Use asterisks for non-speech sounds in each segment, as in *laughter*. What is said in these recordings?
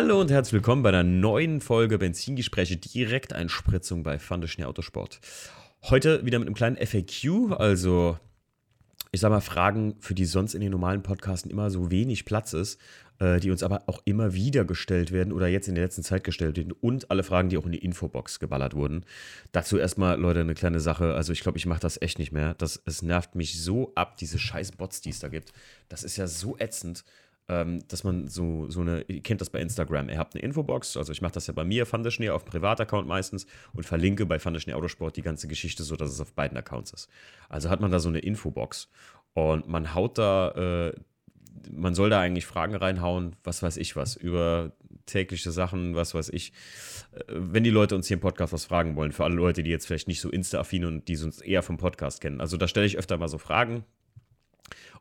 Hallo und herzlich willkommen bei einer neuen Folge Benzingespräche Direkteinspritzung bei Fandeschnee Autosport. Heute wieder mit einem kleinen FAQ, also ich sag mal Fragen, für die sonst in den normalen Podcasten immer so wenig Platz ist, äh, die uns aber auch immer wieder gestellt werden oder jetzt in der letzten Zeit gestellt werden und alle Fragen, die auch in die Infobox geballert wurden. Dazu erstmal, Leute, eine kleine Sache. Also ich glaube, ich mache das echt nicht mehr. Das, es nervt mich so ab, diese scheiß Bots, die es da gibt. Das ist ja so ätzend dass man so, so eine, ihr kennt das bei Instagram, ihr habt eine Infobox, also ich mache das ja bei mir, Fandeschnee, auf Privataccount meistens und verlinke bei Fandeschnee Autosport die ganze Geschichte so, dass es auf beiden Accounts ist. Also hat man da so eine Infobox und man haut da, äh, man soll da eigentlich Fragen reinhauen, was weiß ich was, über tägliche Sachen, was weiß ich. Äh, wenn die Leute uns hier im Podcast was fragen wollen, für alle Leute, die jetzt vielleicht nicht so Insta-affin und die uns eher vom Podcast kennen. Also da stelle ich öfter mal so Fragen,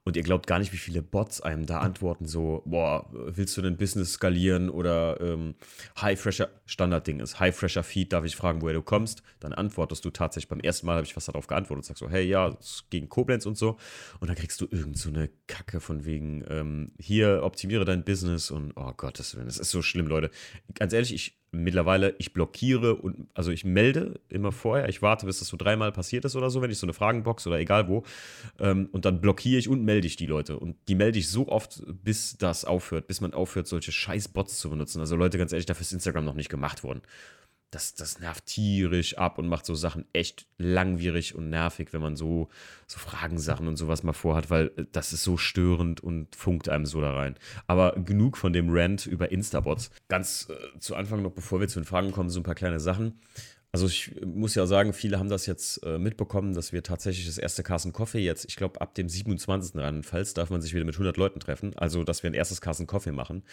und ihr glaubt gar nicht, wie viele Bots einem da antworten, so, boah, willst du dein Business skalieren oder ähm, High Fresher, Standardding ist, High Fresher Feed, darf ich fragen, woher du kommst? Dann antwortest du tatsächlich, beim ersten Mal habe ich was darauf geantwortet und sagst so, hey, ja, gegen Koblenz und so. Und dann kriegst du irgend so eine Kacke von wegen, ähm, hier, optimiere dein Business und, oh Gottes Willen, das ist so schlimm, Leute. Ganz ehrlich, ich mittlerweile, ich blockiere und also ich melde immer vorher, ich warte, bis das so dreimal passiert ist oder so, wenn ich so eine Fragenbox oder egal wo, ähm, und dann blockiere ich und melde ich die Leute. Und die melde ich so oft, bis das aufhört, bis man aufhört, solche scheiß Bots zu benutzen. Also Leute, ganz ehrlich, dafür ist Instagram noch nicht gemacht worden das, das nervt tierisch ab und macht so Sachen echt langwierig und nervig, wenn man so, so Fragensachen und sowas mal vorhat, weil äh, das ist so störend und funkt einem so da rein. Aber genug von dem Rant über Instabots. Ganz äh, zu Anfang noch, bevor wir zu den Fragen kommen, so ein paar kleine Sachen. Also ich muss ja sagen, viele haben das jetzt äh, mitbekommen, dass wir tatsächlich das erste Carson Coffee jetzt, ich glaube ab dem 27. Rheinland-Pfalz darf man sich wieder mit 100 Leuten treffen, also dass wir ein erstes Carson Coffee machen.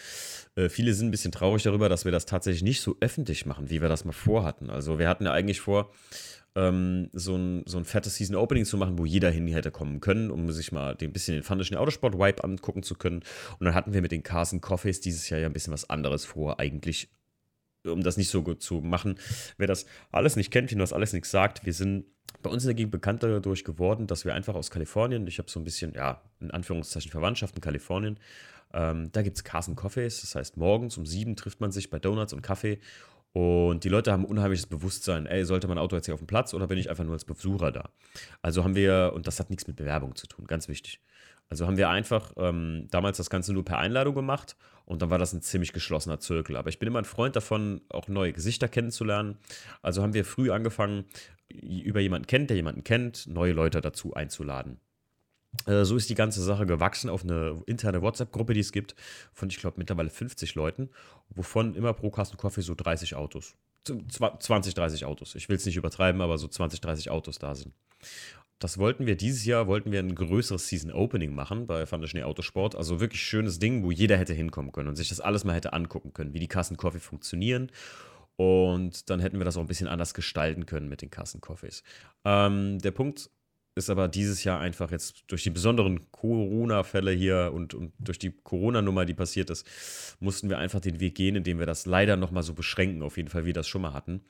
Äh, viele sind ein bisschen traurig darüber, dass wir das tatsächlich nicht so öffentlich machen, wie wir das mal vorhatten. Also wir hatten ja eigentlich vor, ähm, so, ein, so ein fettes Season Opening zu machen, wo jeder hin hätte kommen können, um sich mal den bisschen den fandischen Autosport Vibe angucken zu können. Und dann hatten wir mit den Carson Coffees dieses Jahr ja ein bisschen was anderes vor, eigentlich um das nicht so gut zu machen. Wer das alles nicht kennt, wem das alles nichts sagt, wir sind bei uns in der Gegend bekannt dadurch geworden, dass wir einfach aus Kalifornien, ich habe so ein bisschen, ja, in Anführungszeichen Verwandtschaft in Kalifornien, ähm, da gibt es Carson Coffees, das heißt morgens um sieben trifft man sich bei Donuts und Kaffee und die Leute haben unheimliches Bewusstsein, ey, sollte mein Auto jetzt hier auf dem Platz oder bin ich einfach nur als Besucher da? Also haben wir, und das hat nichts mit Bewerbung zu tun, ganz wichtig. Also haben wir einfach ähm, damals das Ganze nur per Einladung gemacht und dann war das ein ziemlich geschlossener Zirkel. Aber ich bin immer ein Freund davon, auch neue Gesichter kennenzulernen. Also haben wir früh angefangen, über jemanden kennt, der jemanden kennt, neue Leute dazu einzuladen. Äh, so ist die ganze Sache gewachsen auf eine interne WhatsApp-Gruppe, die es gibt, von, ich glaube, mittlerweile 50 Leuten, wovon immer pro Kasten Kaffee so 30 Autos, 20, 30 Autos, ich will es nicht übertreiben, aber so 20, 30 Autos da sind das wollten wir dieses Jahr, wollten wir ein größeres Season Opening machen bei Van der Schnee Autosport. Also wirklich schönes Ding, wo jeder hätte hinkommen können und sich das alles mal hätte angucken können, wie die Kassenkoffee funktionieren. Und dann hätten wir das auch ein bisschen anders gestalten können mit den Kassenkoffees. Ähm, der Punkt ist aber dieses Jahr einfach jetzt durch die besonderen Corona-Fälle hier und, und durch die Corona-Nummer, die passiert ist, mussten wir einfach den Weg gehen, indem wir das leider nochmal so beschränken, auf jeden Fall, wie wir das schon mal hatten.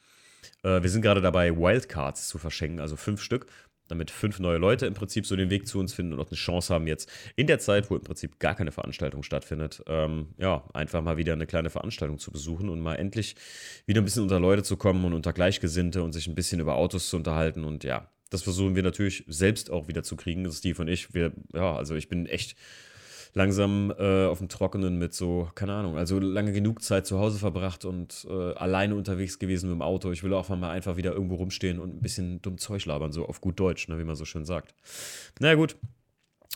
Äh, wir sind gerade dabei, Wildcards zu verschenken, also fünf Stück damit fünf neue Leute im Prinzip so den Weg zu uns finden und auch eine Chance haben, jetzt in der Zeit, wo im Prinzip gar keine Veranstaltung stattfindet, ähm, ja, einfach mal wieder eine kleine Veranstaltung zu besuchen und mal endlich wieder ein bisschen unter Leute zu kommen und unter Gleichgesinnte und sich ein bisschen über Autos zu unterhalten und ja, das versuchen wir natürlich selbst auch wieder zu kriegen, Steve und ich. Wir, ja, also ich bin echt langsam äh, auf dem Trockenen mit so, keine Ahnung, also lange genug Zeit zu Hause verbracht und äh, alleine unterwegs gewesen mit dem Auto. Ich will auch mal einfach wieder irgendwo rumstehen und ein bisschen dumm Zeug labern, so auf gut Deutsch, ne, wie man so schön sagt. Na naja, gut.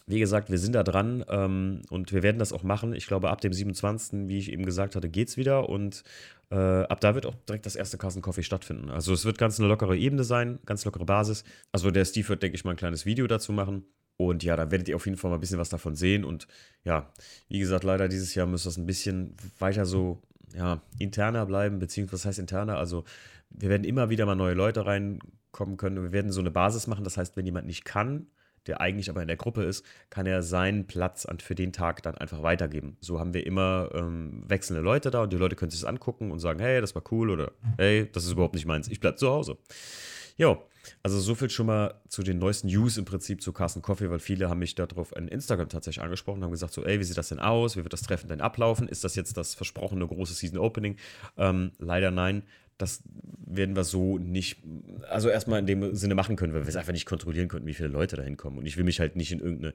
Wie gesagt, wir sind da dran ähm, und wir werden das auch machen. Ich glaube, ab dem 27., wie ich eben gesagt hatte, geht es wieder und äh, ab da wird auch direkt das erste Carsten Coffee stattfinden. Also es wird ganz eine lockere Ebene sein, ganz lockere Basis. Also der Steve wird, denke ich mal, ein kleines Video dazu machen. Und ja, da werdet ihr auf jeden Fall mal ein bisschen was davon sehen. Und ja, wie gesagt, leider dieses Jahr müsste das ein bisschen weiter so ja, interner bleiben, beziehungsweise was heißt interner? Also wir werden immer wieder mal neue Leute reinkommen können. Wir werden so eine Basis machen. Das heißt, wenn jemand nicht kann, der eigentlich aber in der Gruppe ist, kann er seinen Platz für den Tag dann einfach weitergeben. So haben wir immer ähm, wechselnde Leute da und die Leute können sich das angucken und sagen, hey, das war cool oder hey, das ist überhaupt nicht meins, ich bleibe zu Hause. Ja, also so viel schon mal zu den neuesten News im Prinzip zu Carsten Coffee, weil viele haben mich darauf in Instagram tatsächlich angesprochen, haben gesagt so, ey, wie sieht das denn aus? Wie wird das Treffen denn ablaufen? Ist das jetzt das versprochene große Season Opening? Ähm, leider nein. Das werden wir so nicht, also erstmal in dem Sinne machen können, weil wir es einfach nicht kontrollieren könnten, wie viele Leute da hinkommen. Und ich will mich halt nicht in irgendeine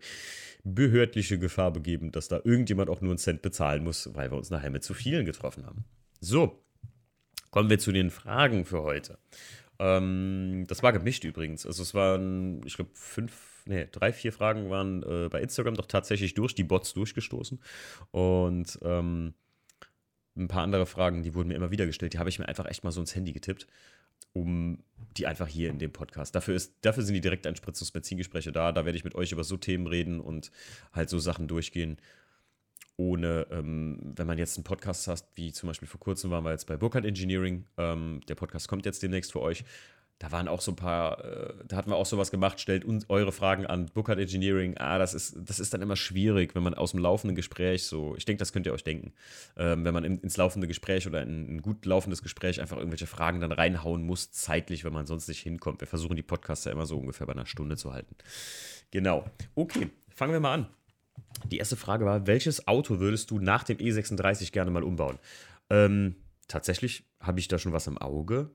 behördliche Gefahr begeben, dass da irgendjemand auch nur einen Cent bezahlen muss, weil wir uns nachher mit zu vielen getroffen haben. So, kommen wir zu den Fragen für heute. Ähm, das war gemischt übrigens. Also es waren, ich glaube, fünf, nee, drei, vier Fragen waren äh, bei Instagram doch tatsächlich durch die Bots durchgestoßen. Und ähm, ein paar andere Fragen, die wurden mir immer wieder gestellt, die habe ich mir einfach echt mal so ins Handy getippt, um die einfach hier in dem Podcast. Dafür, ist, dafür sind die Direkteinspritzungs-Benzingespräche da. Da werde ich mit euch über so Themen reden und halt so Sachen durchgehen, ohne, ähm, wenn man jetzt einen Podcast hat, wie zum Beispiel vor kurzem waren wir jetzt bei Burkhardt Engineering, ähm, der Podcast kommt jetzt demnächst für euch. Da waren auch so ein paar, äh, da hatten wir auch sowas gemacht, stellt uns eure Fragen an Burkhardt Engineering. Ah, das ist, das ist dann immer schwierig, wenn man aus dem laufenden Gespräch so, ich denke, das könnt ihr euch denken, ähm, wenn man in, ins laufende Gespräch oder in ein gut laufendes Gespräch einfach irgendwelche Fragen dann reinhauen muss, zeitlich, wenn man sonst nicht hinkommt. Wir versuchen die Podcasts ja immer so ungefähr bei einer Stunde zu halten. Genau. Okay, fangen wir mal an. Die erste Frage war, welches Auto würdest du nach dem E36 gerne mal umbauen? Ähm, tatsächlich habe ich da schon was im Auge.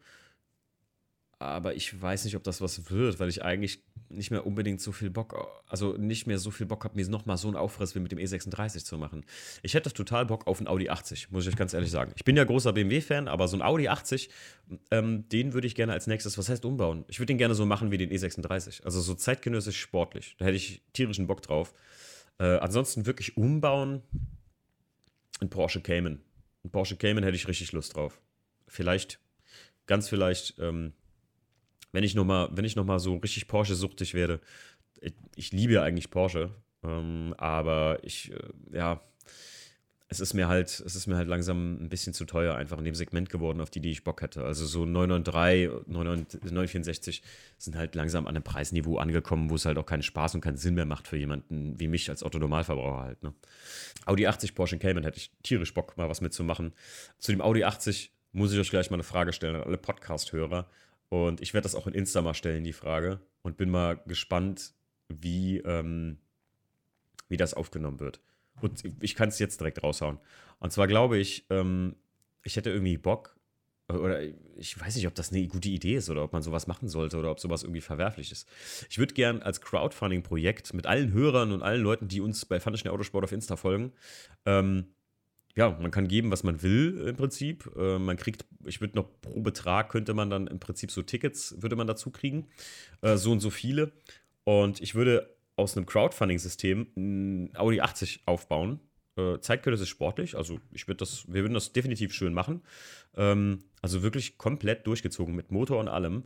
Aber ich weiß nicht, ob das was wird, weil ich eigentlich nicht mehr unbedingt so viel Bock, also nicht mehr so viel Bock habe, mir nochmal so einen Aufriss wie mit dem E36 zu machen. Ich hätte total Bock auf einen Audi 80, muss ich euch ganz ehrlich sagen. Ich bin ja großer BMW-Fan, aber so ein Audi 80, ähm, den würde ich gerne als nächstes, was heißt umbauen? Ich würde den gerne so machen wie den E36. Also so zeitgenössisch sportlich. Da hätte ich tierischen Bock drauf. Äh, ansonsten wirklich umbauen. Ein Porsche Cayman. Ein Porsche Cayman hätte ich richtig Lust drauf. Vielleicht, ganz vielleicht, ähm, wenn ich nochmal, noch so richtig Porsche-suchtig werde. Ich, ich, liebe ja eigentlich Porsche, ähm, aber ich, äh, ja, es ist mir halt, es ist mir halt langsam ein bisschen zu teuer, einfach in dem Segment geworden, auf die, die ich Bock hätte. Also so 993, 964 sind halt langsam an einem Preisniveau angekommen, wo es halt auch keinen Spaß und keinen Sinn mehr macht für jemanden wie mich als Autonormalverbraucher halt. Ne? Audi 80 Porsche Cayman hätte ich tierisch Bock, mal was mitzumachen. Zu dem Audi 80 muss ich euch gleich mal eine Frage stellen an alle Podcast-Hörer. Und ich werde das auch in Insta mal stellen, die Frage. Und bin mal gespannt, wie, ähm, wie das aufgenommen wird. Und ich kann es jetzt direkt raushauen. Und zwar glaube ich, ähm, ich hätte irgendwie Bock, oder ich weiß nicht, ob das eine gute Idee ist oder ob man sowas machen sollte oder ob sowas irgendwie verwerflich ist. Ich würde gern als Crowdfunding-Projekt mit allen Hörern und allen Leuten, die uns bei Fantaschen Autosport auf Insta folgen, ähm, ja, man kann geben, was man will im Prinzip. Äh, man kriegt, ich würde noch pro Betrag könnte man dann im Prinzip so Tickets, würde man dazu kriegen. Äh, so und so viele. Und ich würde aus einem Crowdfunding-System ein Audi 80 aufbauen. Äh, Zeitkürze ist sportlich, also ich würde das, wir würden das definitiv schön machen. Ähm, also wirklich komplett durchgezogen mit Motor und allem.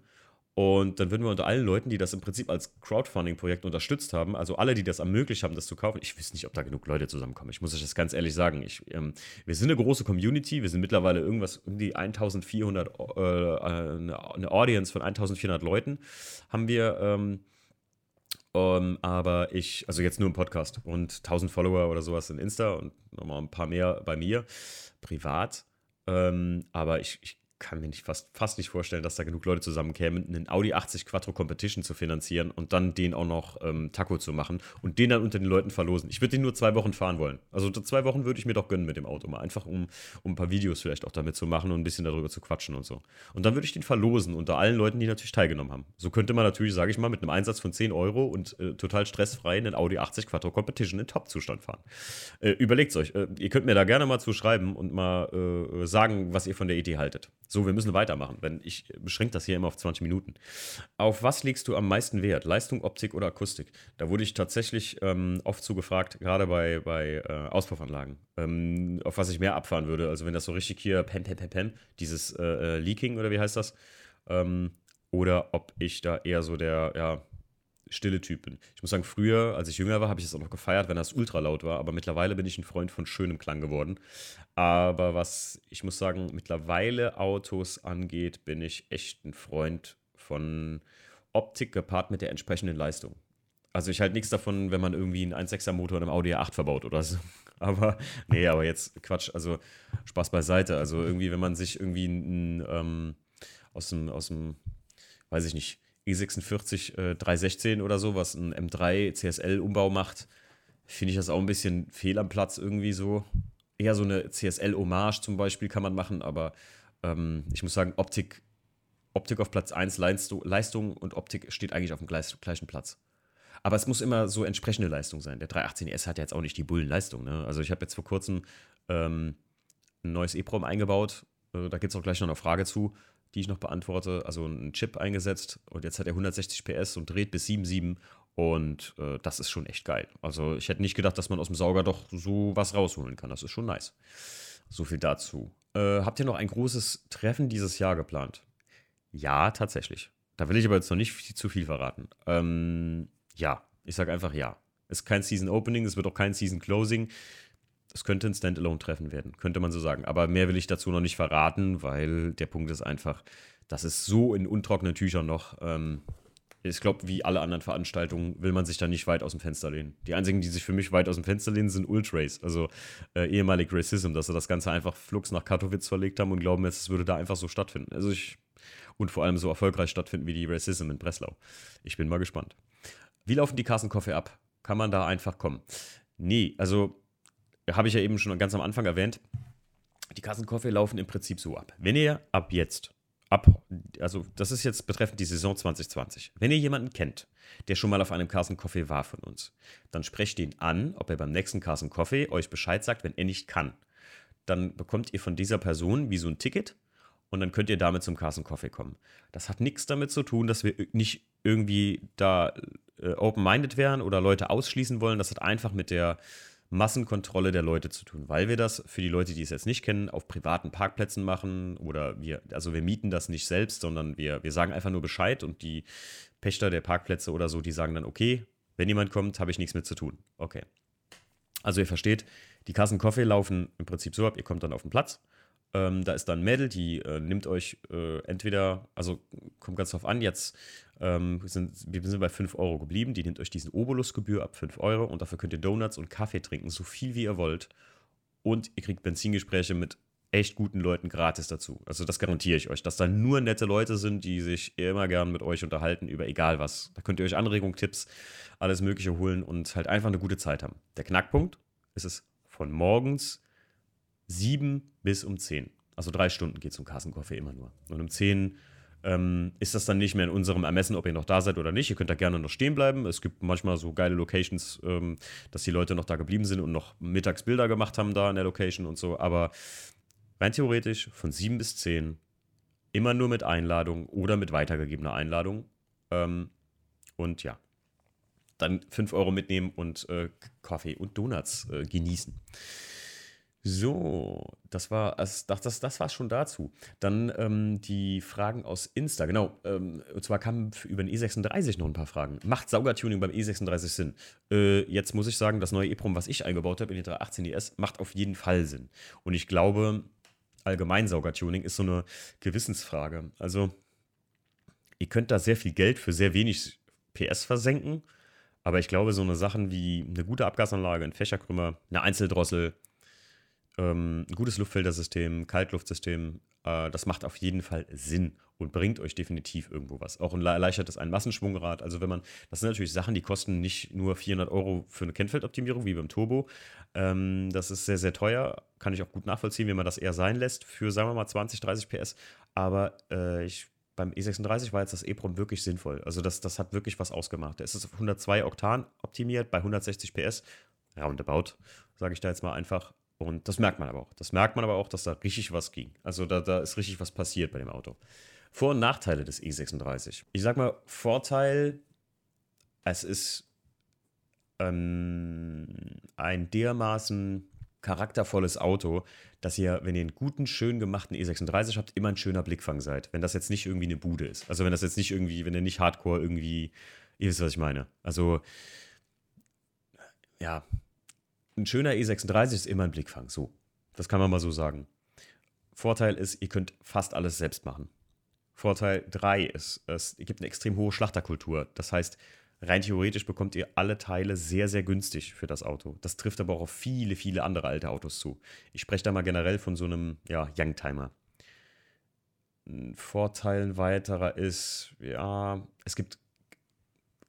Und dann würden wir unter allen Leuten, die das im Prinzip als Crowdfunding-Projekt unterstützt haben, also alle, die das ermöglicht haben, das zu kaufen, ich weiß nicht, ob da genug Leute zusammenkommen. Ich muss euch das ganz ehrlich sagen. Ich, ähm, wir sind eine große Community. Wir sind mittlerweile irgendwas um die 1400, äh, eine Audience von 1400 Leuten haben wir. Ähm, um, ähm, aber ich, also jetzt nur im Podcast und 1000 Follower oder sowas in Insta und nochmal ein paar mehr bei mir, privat. Ähm, aber ich, ich kann mir nicht fast, fast nicht vorstellen, dass da genug Leute zusammenkämen, einen Audi 80 Quattro Competition zu finanzieren und dann den auch noch ähm, Taco zu machen und den dann unter den Leuten verlosen. Ich würde den nur zwei Wochen fahren wollen. Also zwei Wochen würde ich mir doch gönnen mit dem Auto mal. Einfach um, um ein paar Videos vielleicht auch damit zu machen und ein bisschen darüber zu quatschen und so. Und dann würde ich den verlosen unter allen Leuten, die natürlich teilgenommen haben. So könnte man natürlich, sage ich mal, mit einem Einsatz von 10 Euro und äh, total stressfrei einen Audi 80 Quattro Competition in Top-Zustand fahren. Äh, Überlegt es euch. Äh, ihr könnt mir da gerne mal zuschreiben und mal äh, sagen, was ihr von der Idee haltet. So, wir müssen weitermachen, denn ich beschränke das hier immer auf 20 Minuten. Auf was legst du am meisten Wert? Leistung, Optik oder Akustik? Da wurde ich tatsächlich ähm, oft zugefragt, gerade bei, bei äh, Auspuffanlagen, ähm, auf was ich mehr abfahren würde. Also wenn das so richtig hier pem, pem, pem, pem, dieses äh, äh, Leaking oder wie heißt das? Ähm, oder ob ich da eher so der, ja, stille Typ bin. Ich muss sagen, früher, als ich jünger war, habe ich es auch noch gefeiert, wenn das ultra laut war, aber mittlerweile bin ich ein Freund von schönem Klang geworden. Aber was ich muss sagen, mittlerweile Autos angeht, bin ich echt ein Freund von Optik gepaart mit der entsprechenden Leistung. Also ich halte nichts davon, wenn man irgendwie einen 1.6er Motor in einem Audi A8 verbaut oder so. *laughs* Aber, nee, aber jetzt Quatsch, also Spaß beiseite. Also irgendwie, wenn man sich irgendwie ein, ähm, aus dem, aus dem weiß ich nicht, E46 äh, 316 oder so, was ein M3 CSL-Umbau macht, finde ich das auch ein bisschen fehl am Platz irgendwie so. Eher so eine CSL-Hommage zum Beispiel kann man machen, aber ähm, ich muss sagen, Optik, Optik auf Platz 1, Leistung und Optik steht eigentlich auf dem gleichen Platz. Aber es muss immer so entsprechende Leistung sein. Der 318S hat ja jetzt auch nicht die Bullenleistung. Ne? Also ich habe jetzt vor kurzem ähm, ein neues EEPROM eingebaut. Äh, da gibt es auch gleich noch eine Frage zu, die ich noch beantworte. Also einen Chip eingesetzt und jetzt hat er 160 PS und dreht bis 7,7 und äh, das ist schon echt geil. Also ich hätte nicht gedacht, dass man aus dem Sauger doch so was rausholen kann. Das ist schon nice. So viel dazu. Äh, habt ihr noch ein großes Treffen dieses Jahr geplant? Ja, tatsächlich. Da will ich aber jetzt noch nicht zu viel verraten. Ähm, ja, ich sage einfach ja. Es ist kein Season Opening, es wird auch kein Season Closing. Es könnte ein Standalone-Treffen werden, könnte man so sagen. Aber mehr will ich dazu noch nicht verraten, weil der Punkt ist einfach, das ist so in untrockenen Tüchern noch. Ähm, ich glaube, wie alle anderen Veranstaltungen will man sich da nicht weit aus dem Fenster lehnen. Die einzigen, die sich für mich weit aus dem Fenster lehnen, sind Ultrace, also äh, ehemalig Racism, dass sie das Ganze einfach flugs nach Katowice verlegt haben und glauben jetzt, es würde da einfach so stattfinden. Also ich und vor allem so erfolgreich stattfinden wie die Racism in Breslau. Ich bin mal gespannt. Wie laufen die Kassenkoffee ab? Kann man da einfach kommen? Nee, also habe ich ja eben schon ganz am Anfang erwähnt. Die Kassenkoffee laufen im Prinzip so ab. Wenn ihr ab jetzt, ab, also das ist jetzt betreffend die Saison 2020, wenn ihr jemanden kennt, der schon mal auf einem Kassenkoffee war von uns, dann sprecht ihn an, ob er beim nächsten Kassenkoffee euch Bescheid sagt, wenn er nicht kann. Dann bekommt ihr von dieser Person wie so ein Ticket und dann könnt ihr damit zum Carson Coffee kommen. Das hat nichts damit zu tun, dass wir nicht irgendwie da äh, open-minded wären oder Leute ausschließen wollen. Das hat einfach mit der Massenkontrolle der Leute zu tun, weil wir das für die Leute, die es jetzt nicht kennen, auf privaten Parkplätzen machen oder wir, also wir mieten das nicht selbst, sondern wir, wir sagen einfach nur Bescheid und die Pächter der Parkplätze oder so, die sagen dann, okay, wenn jemand kommt, habe ich nichts mit zu tun. Okay. Also ihr versteht, die Kassen Coffee laufen im Prinzip so ab, ihr kommt dann auf den Platz ähm, da ist dann Mädel, die äh, nimmt euch äh, entweder, also kommt ganz drauf an, jetzt ähm, sind wir sind bei 5 Euro geblieben, die nimmt euch diesen Obolusgebühr ab 5 Euro und dafür könnt ihr Donuts und Kaffee trinken, so viel wie ihr wollt. Und ihr kriegt Benzingespräche mit echt guten Leuten gratis dazu. Also das garantiere ich euch, dass da nur nette Leute sind, die sich immer gern mit euch unterhalten über egal was. Da könnt ihr euch Anregungen, Tipps, alles Mögliche holen und halt einfach eine gute Zeit haben. Der Knackpunkt ist es von morgens 7 bis um 10. Also drei Stunden geht zum Kassenkoffee immer nur. Und um 10 ähm, ist das dann nicht mehr in unserem Ermessen, ob ihr noch da seid oder nicht. Ihr könnt da gerne noch stehen bleiben. Es gibt manchmal so geile Locations, ähm, dass die Leute noch da geblieben sind und noch mittags Bilder gemacht haben da in der Location und so. Aber rein theoretisch von 7 bis 10 immer nur mit Einladung oder mit weitergegebener Einladung. Ähm, und ja, dann 5 Euro mitnehmen und äh, Kaffee und Donuts äh, genießen. So, das war das, das, das war schon dazu. Dann ähm, die Fragen aus Insta. Genau, ähm, und zwar kamen über den E36 noch ein paar Fragen. Macht Saugertuning beim E36 Sinn? Äh, jetzt muss ich sagen, das neue E-Prom, was ich eingebaut habe in die 318 ES, macht auf jeden Fall Sinn. Und ich glaube, allgemein Saugertuning ist so eine Gewissensfrage. Also, ihr könnt da sehr viel Geld für sehr wenig PS versenken. Aber ich glaube, so eine Sachen wie eine gute Abgasanlage, ein Fächerkrümmer, eine Einzeldrossel, ähm, ein gutes Luftfiltersystem, Kaltluftsystem, äh, das macht auf jeden Fall Sinn und bringt euch definitiv irgendwo was. Auch erleichtert es ein Massenschwungrad. Also wenn man, das sind natürlich Sachen, die kosten nicht nur 400 Euro für eine Kennfeldoptimierung wie beim Turbo. Ähm, das ist sehr, sehr teuer. Kann ich auch gut nachvollziehen, wie man das eher sein lässt für, sagen wir mal, 20, 30 PS. Aber äh, ich beim E36 war jetzt das EEPROM wirklich sinnvoll. Also das, das hat wirklich was ausgemacht. Es ist auf 102 Oktan optimiert bei 160 PS. Roundabout, sage ich da jetzt mal einfach. Und das merkt man aber auch. Das merkt man aber auch, dass da richtig was ging. Also da, da ist richtig was passiert bei dem Auto. Vor- und Nachteile des E36. Ich sag mal, Vorteil, es ist ähm, ein dermaßen charaktervolles Auto, dass ihr, wenn ihr einen guten, schön gemachten E36 habt, immer ein schöner Blickfang seid. Wenn das jetzt nicht irgendwie eine Bude ist. Also wenn das jetzt nicht irgendwie, wenn ihr nicht hardcore irgendwie, ihr wisst, was ich meine. Also, ja, ein schöner E36 ist immer ein Blickfang. So, das kann man mal so sagen. Vorteil ist, ihr könnt fast alles selbst machen. Vorteil 3 ist, es gibt eine extrem hohe Schlachterkultur. Das heißt, rein theoretisch bekommt ihr alle Teile sehr, sehr günstig für das Auto. Das trifft aber auch auf viele, viele andere alte Autos zu. Ich spreche da mal generell von so einem ja, Youngtimer. ein Vorteil weiterer ist, ja, es gibt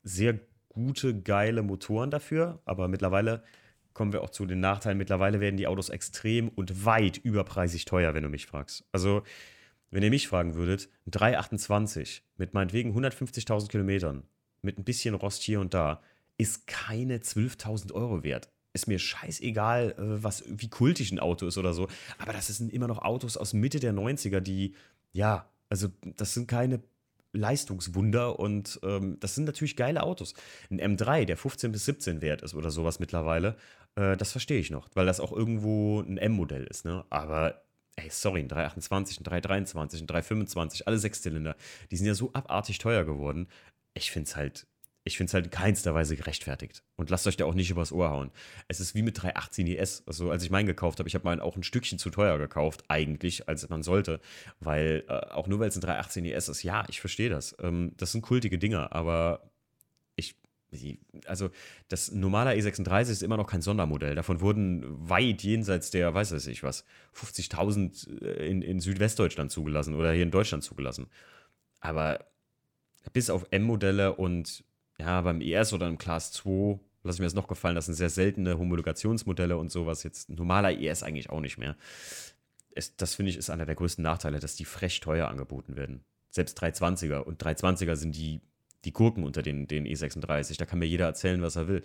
sehr gute, geile Motoren dafür, aber mittlerweile kommen wir auch zu den Nachteilen. Mittlerweile werden die Autos extrem und weit überpreisig teuer, wenn du mich fragst. Also, wenn ihr mich fragen würdet, ein 328 mit meinetwegen 150.000 Kilometern, mit ein bisschen Rost hier und da, ist keine 12.000 Euro wert. Ist mir scheißegal, äh, was, wie kultig ein Auto ist oder so. Aber das sind immer noch Autos aus Mitte der 90er, die, ja, also das sind keine Leistungswunder und ähm, das sind natürlich geile Autos. Ein M3, der 15 bis 17 wert ist oder sowas mittlerweile, äh, das verstehe ich noch, weil das auch irgendwo ein M-Modell ist, ne? Aber ey, sorry, ein 328, ein 323, ein 325, alle Sechszylinder, die sind ja so abartig teuer geworden. Ich finde es halt ich finde es halt in keinster Weise gerechtfertigt. Und lasst euch da auch nicht übers Ohr hauen. Es ist wie mit 318 ES. Also, als ich meinen gekauft habe, ich habe meinen auch ein Stückchen zu teuer gekauft, eigentlich, als man sollte. Weil, äh, auch nur weil es ein 318 ES ist, ja, ich verstehe das. Ähm, das sind kultige Dinger, aber ich. Also, das normale E36 ist immer noch kein Sondermodell. Davon wurden weit jenseits der, weiß ich was, 50.000 äh, in, in Südwestdeutschland zugelassen oder hier in Deutschland zugelassen. Aber bis auf M-Modelle und ja, beim ES oder im Class 2 lasse ich mir das noch gefallen, das sind sehr seltene Homologationsmodelle und sowas. Jetzt normaler ES eigentlich auch nicht mehr. Es, das finde ich ist einer der größten Nachteile, dass die frech teuer angeboten werden. Selbst 320er und 320er sind die, die Gurken unter den, den E36. Da kann mir jeder erzählen, was er will.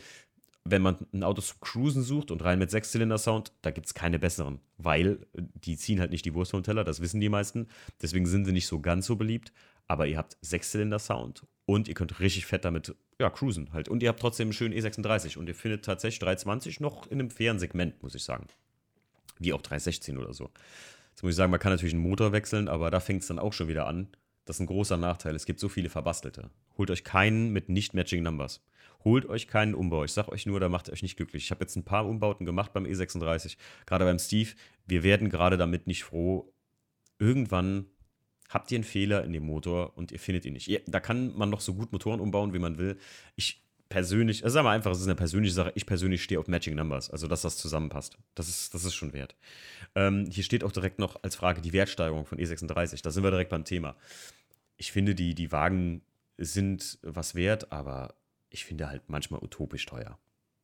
Wenn man ein Auto zu cruisen sucht und rein mit Sechszylinder-Sound, da gibt es keine besseren, weil die ziehen halt nicht die Wurst vom Teller, das wissen die meisten. Deswegen sind sie nicht so ganz so beliebt. Aber ihr habt Sechszylinder-Sound und ihr könnt richtig fett damit ja, cruisen halt. Und ihr habt trotzdem einen schönen E36 und ihr findet tatsächlich 320 noch in einem fairen Segment, muss ich sagen. Wie auch 316 oder so. Jetzt muss ich sagen, man kann natürlich einen Motor wechseln, aber da fängt es dann auch schon wieder an. Das ist ein großer Nachteil. Es gibt so viele Verbastelte. Holt euch keinen mit nicht matching Numbers. Holt euch keinen Umbau. Ich sag euch nur, da macht ihr euch nicht glücklich. Ich habe jetzt ein paar Umbauten gemacht beim E36, gerade beim Steve. Wir werden gerade damit nicht froh. Irgendwann habt ihr einen Fehler in dem Motor und ihr findet ihn nicht. Da kann man noch so gut Motoren umbauen, wie man will. Ich persönlich, also sagen wir einfach, es ist eine persönliche Sache. Ich persönlich stehe auf Matching Numbers, also dass das zusammenpasst. Das ist, das ist schon wert. Ähm, hier steht auch direkt noch als Frage die Wertsteigerung von E36. Da sind wir direkt beim Thema. Ich finde, die, die Wagen sind was wert, aber ich finde halt manchmal utopisch teuer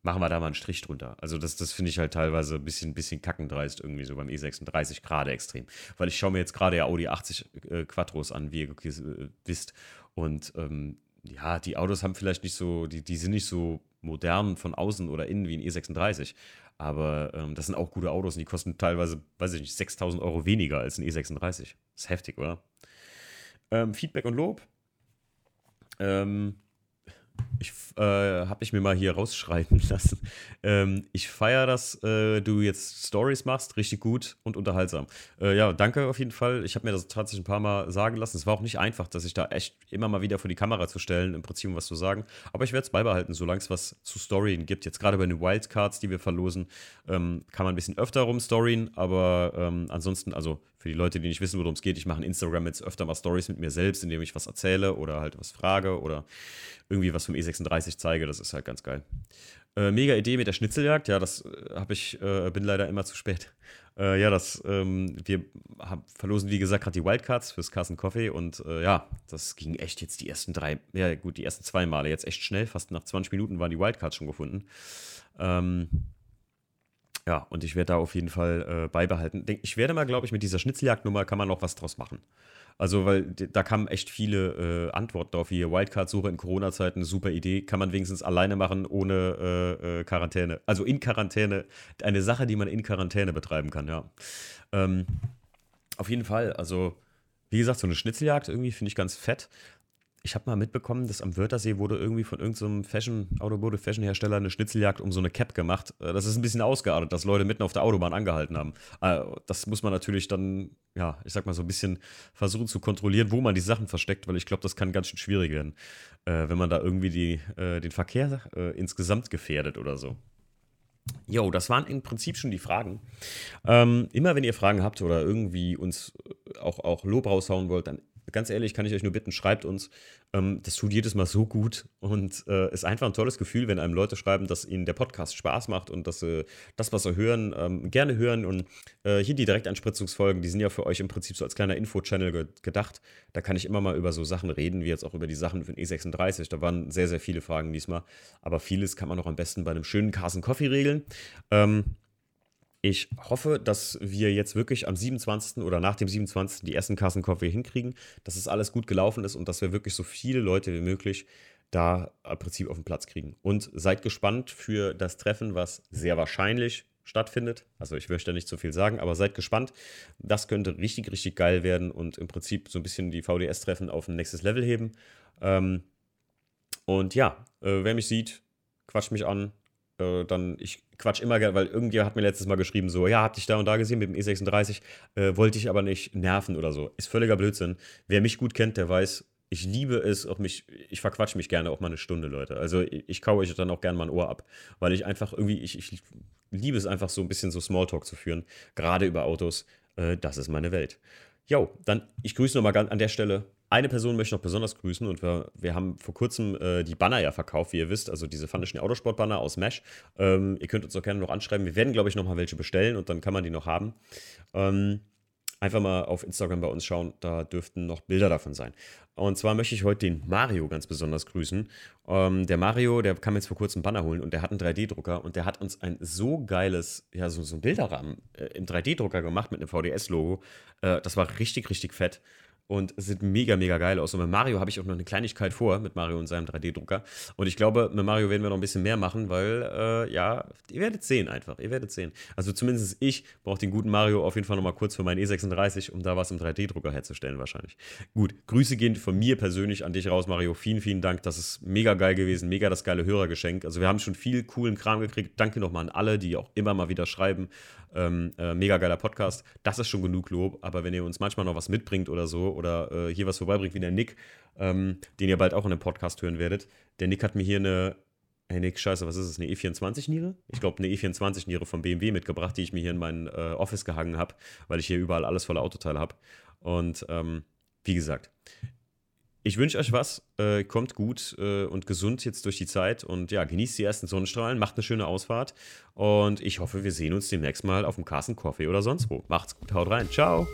machen wir da mal einen Strich drunter. Also das, das finde ich halt teilweise ein bisschen, bisschen kackendreist irgendwie so beim E36 gerade extrem. Weil ich schaue mir jetzt gerade ja Audi 80 äh, Quattros an, wie ihr äh, wisst. Und ähm, ja, die Autos haben vielleicht nicht so, die, die sind nicht so modern von außen oder innen wie ein E36. Aber ähm, das sind auch gute Autos und die kosten teilweise, weiß ich nicht, 6000 Euro weniger als ein E36. Das ist heftig, oder? Ähm, Feedback und Lob. Ähm, ich äh, habe ich mir mal hier rausschreiben *laughs* lassen. Ähm, ich feiere, dass äh, du jetzt Stories machst, richtig gut und unterhaltsam. Äh, ja, danke auf jeden Fall. Ich habe mir das tatsächlich ein paar Mal sagen lassen. Es war auch nicht einfach, dass ich da echt immer mal wieder vor die Kamera zu stellen, im Prinzip um was zu sagen. Aber ich werde es beibehalten, solange es was zu Storyen gibt. Jetzt gerade bei den Wildcards, die wir verlosen, ähm, kann man ein bisschen öfter rumstoryen, aber ähm, ansonsten, also für die Leute, die nicht wissen, worum es geht, ich mache in Instagram jetzt öfter mal Stories mit mir selbst, indem ich was erzähle oder halt was frage oder irgendwie was vom E36 zeige. Das ist halt ganz geil. Äh, mega Idee mit der Schnitzeljagd. Ja, das äh, habe ich, äh, bin leider immer zu spät. *laughs* Äh, ja, das, ähm, wir hab, verlosen, wie gesagt, gerade die Wildcards fürs Carson Coffee und äh, ja, das ging echt jetzt die ersten drei, ja gut, die ersten zwei Male jetzt echt schnell. Fast nach 20 Minuten waren die Wildcards schon gefunden. Ähm, ja, und ich werde da auf jeden Fall äh, beibehalten. Ich werde mal, glaube ich, mit dieser Schnitzeljagdnummer kann man noch was draus machen. Also, weil da kamen echt viele äh, Antworten drauf, wie Wildcard-Suche in Corona-Zeiten, super Idee, kann man wenigstens alleine machen, ohne äh, äh, Quarantäne. Also in Quarantäne, eine Sache, die man in Quarantäne betreiben kann, ja. Ähm, auf jeden Fall, also wie gesagt, so eine Schnitzeljagd irgendwie finde ich ganz fett ich habe mal mitbekommen, dass am Wörthersee wurde irgendwie von irgendeinem so Fashion, Autobode Fashion-Hersteller eine Schnitzeljagd um so eine Cap gemacht. Äh, das ist ein bisschen ausgeartet, dass Leute mitten auf der Autobahn angehalten haben. Äh, das muss man natürlich dann, ja, ich sag mal so ein bisschen versuchen zu kontrollieren, wo man die Sachen versteckt, weil ich glaube, das kann ganz schön schwierig werden, äh, wenn man da irgendwie die, den Verkehr insgesamt gefährdet oder so. Jo, das waren im Prinzip schon die Fragen. Ähm, immer wenn ihr Fragen habt oder irgendwie uns auch, auch Lob raushauen wollt, dann ganz ehrlich, kann ich euch nur bitten, schreibt uns. Ähm, das tut jedes Mal so gut und äh, ist einfach ein tolles Gefühl, wenn einem Leute schreiben, dass ihnen der Podcast Spaß macht und dass sie das, was sie hören, ähm, gerne hören. Und äh, hier die Direktanspritzungsfolgen, die sind ja für euch im Prinzip so als kleiner Info-Channel ge gedacht. Da kann ich immer mal über so Sachen reden, wie jetzt auch über die Sachen für den E36. Da waren sehr, sehr viele Fragen diesmal. Aber vieles kann man auch am besten bei einem schönen Carson Coffee regeln. Ähm, ich hoffe, dass wir jetzt wirklich am 27. oder nach dem 27. die ersten Kassenkoffee hinkriegen, dass es alles gut gelaufen ist und dass wir wirklich so viele Leute wie möglich da im Prinzip auf den Platz kriegen. Und seid gespannt für das Treffen, was sehr wahrscheinlich stattfindet. Also ich möchte nicht zu viel sagen, aber seid gespannt. Das könnte richtig, richtig geil werden und im Prinzip so ein bisschen die VDS-Treffen auf ein nächstes Level heben. Ähm, und ja, äh, wer mich sieht, quatscht mich an, äh, dann, ich quatsch immer gerne, weil irgendjemand hat mir letztes Mal geschrieben, so, ja, hab dich da und da gesehen mit dem E36, äh, wollte ich aber nicht nerven oder so. Ist völliger Blödsinn. Wer mich gut kennt, der weiß, ich liebe es, auch mich, ich verquatsch mich gerne auch mal eine Stunde, Leute. Also ich, ich kaue euch dann auch gerne mal ein Ohr ab, weil ich einfach irgendwie, ich, ich liebe es einfach so ein bisschen so Smalltalk zu führen, gerade über Autos. Äh, das ist meine Welt. Jo, dann ich grüße nochmal an der Stelle eine Person möchte ich noch besonders grüßen und wir, wir haben vor kurzem äh, die Banner ja verkauft, wie ihr wisst, also diese Fandischen Autosport-Banner aus Mesh. Ähm, ihr könnt uns auch gerne noch anschreiben. Wir werden, glaube ich, noch mal welche bestellen und dann kann man die noch haben. Ähm, einfach mal auf Instagram bei uns schauen, da dürften noch Bilder davon sein. Und zwar möchte ich heute den Mario ganz besonders grüßen. Ähm, der Mario, der kam jetzt vor kurzem Banner holen und der hat einen 3D-Drucker und der hat uns ein so geiles, ja, so, so ein Bilderrahmen äh, im 3D-Drucker gemacht mit einem VDS-Logo. Äh, das war richtig, richtig fett und sieht mega, mega geil aus. Und mit Mario habe ich auch noch eine Kleinigkeit vor, mit Mario und seinem 3D-Drucker. Und ich glaube, mit Mario werden wir noch ein bisschen mehr machen, weil, äh, ja, ihr werdet sehen einfach. Ihr werdet sehen. Also zumindest ich brauche den guten Mario auf jeden Fall noch mal kurz für meinen E36, um da was im 3D-Drucker herzustellen wahrscheinlich. Gut, Grüße gehen von mir persönlich an dich raus, Mario. Vielen, vielen Dank. Das ist mega geil gewesen. Mega das geile Hörergeschenk. Also wir haben schon viel coolen Kram gekriegt. Danke nochmal an alle, die auch immer mal wieder schreiben. Ähm, äh, mega geiler Podcast. Das ist schon genug Lob. Aber wenn ihr uns manchmal noch was mitbringt oder so oder äh, hier was vorbeibringt, wie der Nick, ähm, den ihr bald auch in einem Podcast hören werdet. Der Nick hat mir hier eine, hey Nick, scheiße, was ist es, eine E24-Niere? Ich glaube, eine E24-Niere von BMW mitgebracht, die ich mir hier in mein äh, Office gehangen habe, weil ich hier überall alles voller Autoteile habe. Und ähm, wie gesagt, ich wünsche euch was. Äh, kommt gut äh, und gesund jetzt durch die Zeit und ja, genießt die ersten Sonnenstrahlen, macht eine schöne Ausfahrt und ich hoffe, wir sehen uns demnächst mal auf dem Carsten Coffee oder sonst wo. Macht's gut, haut rein. Ciao.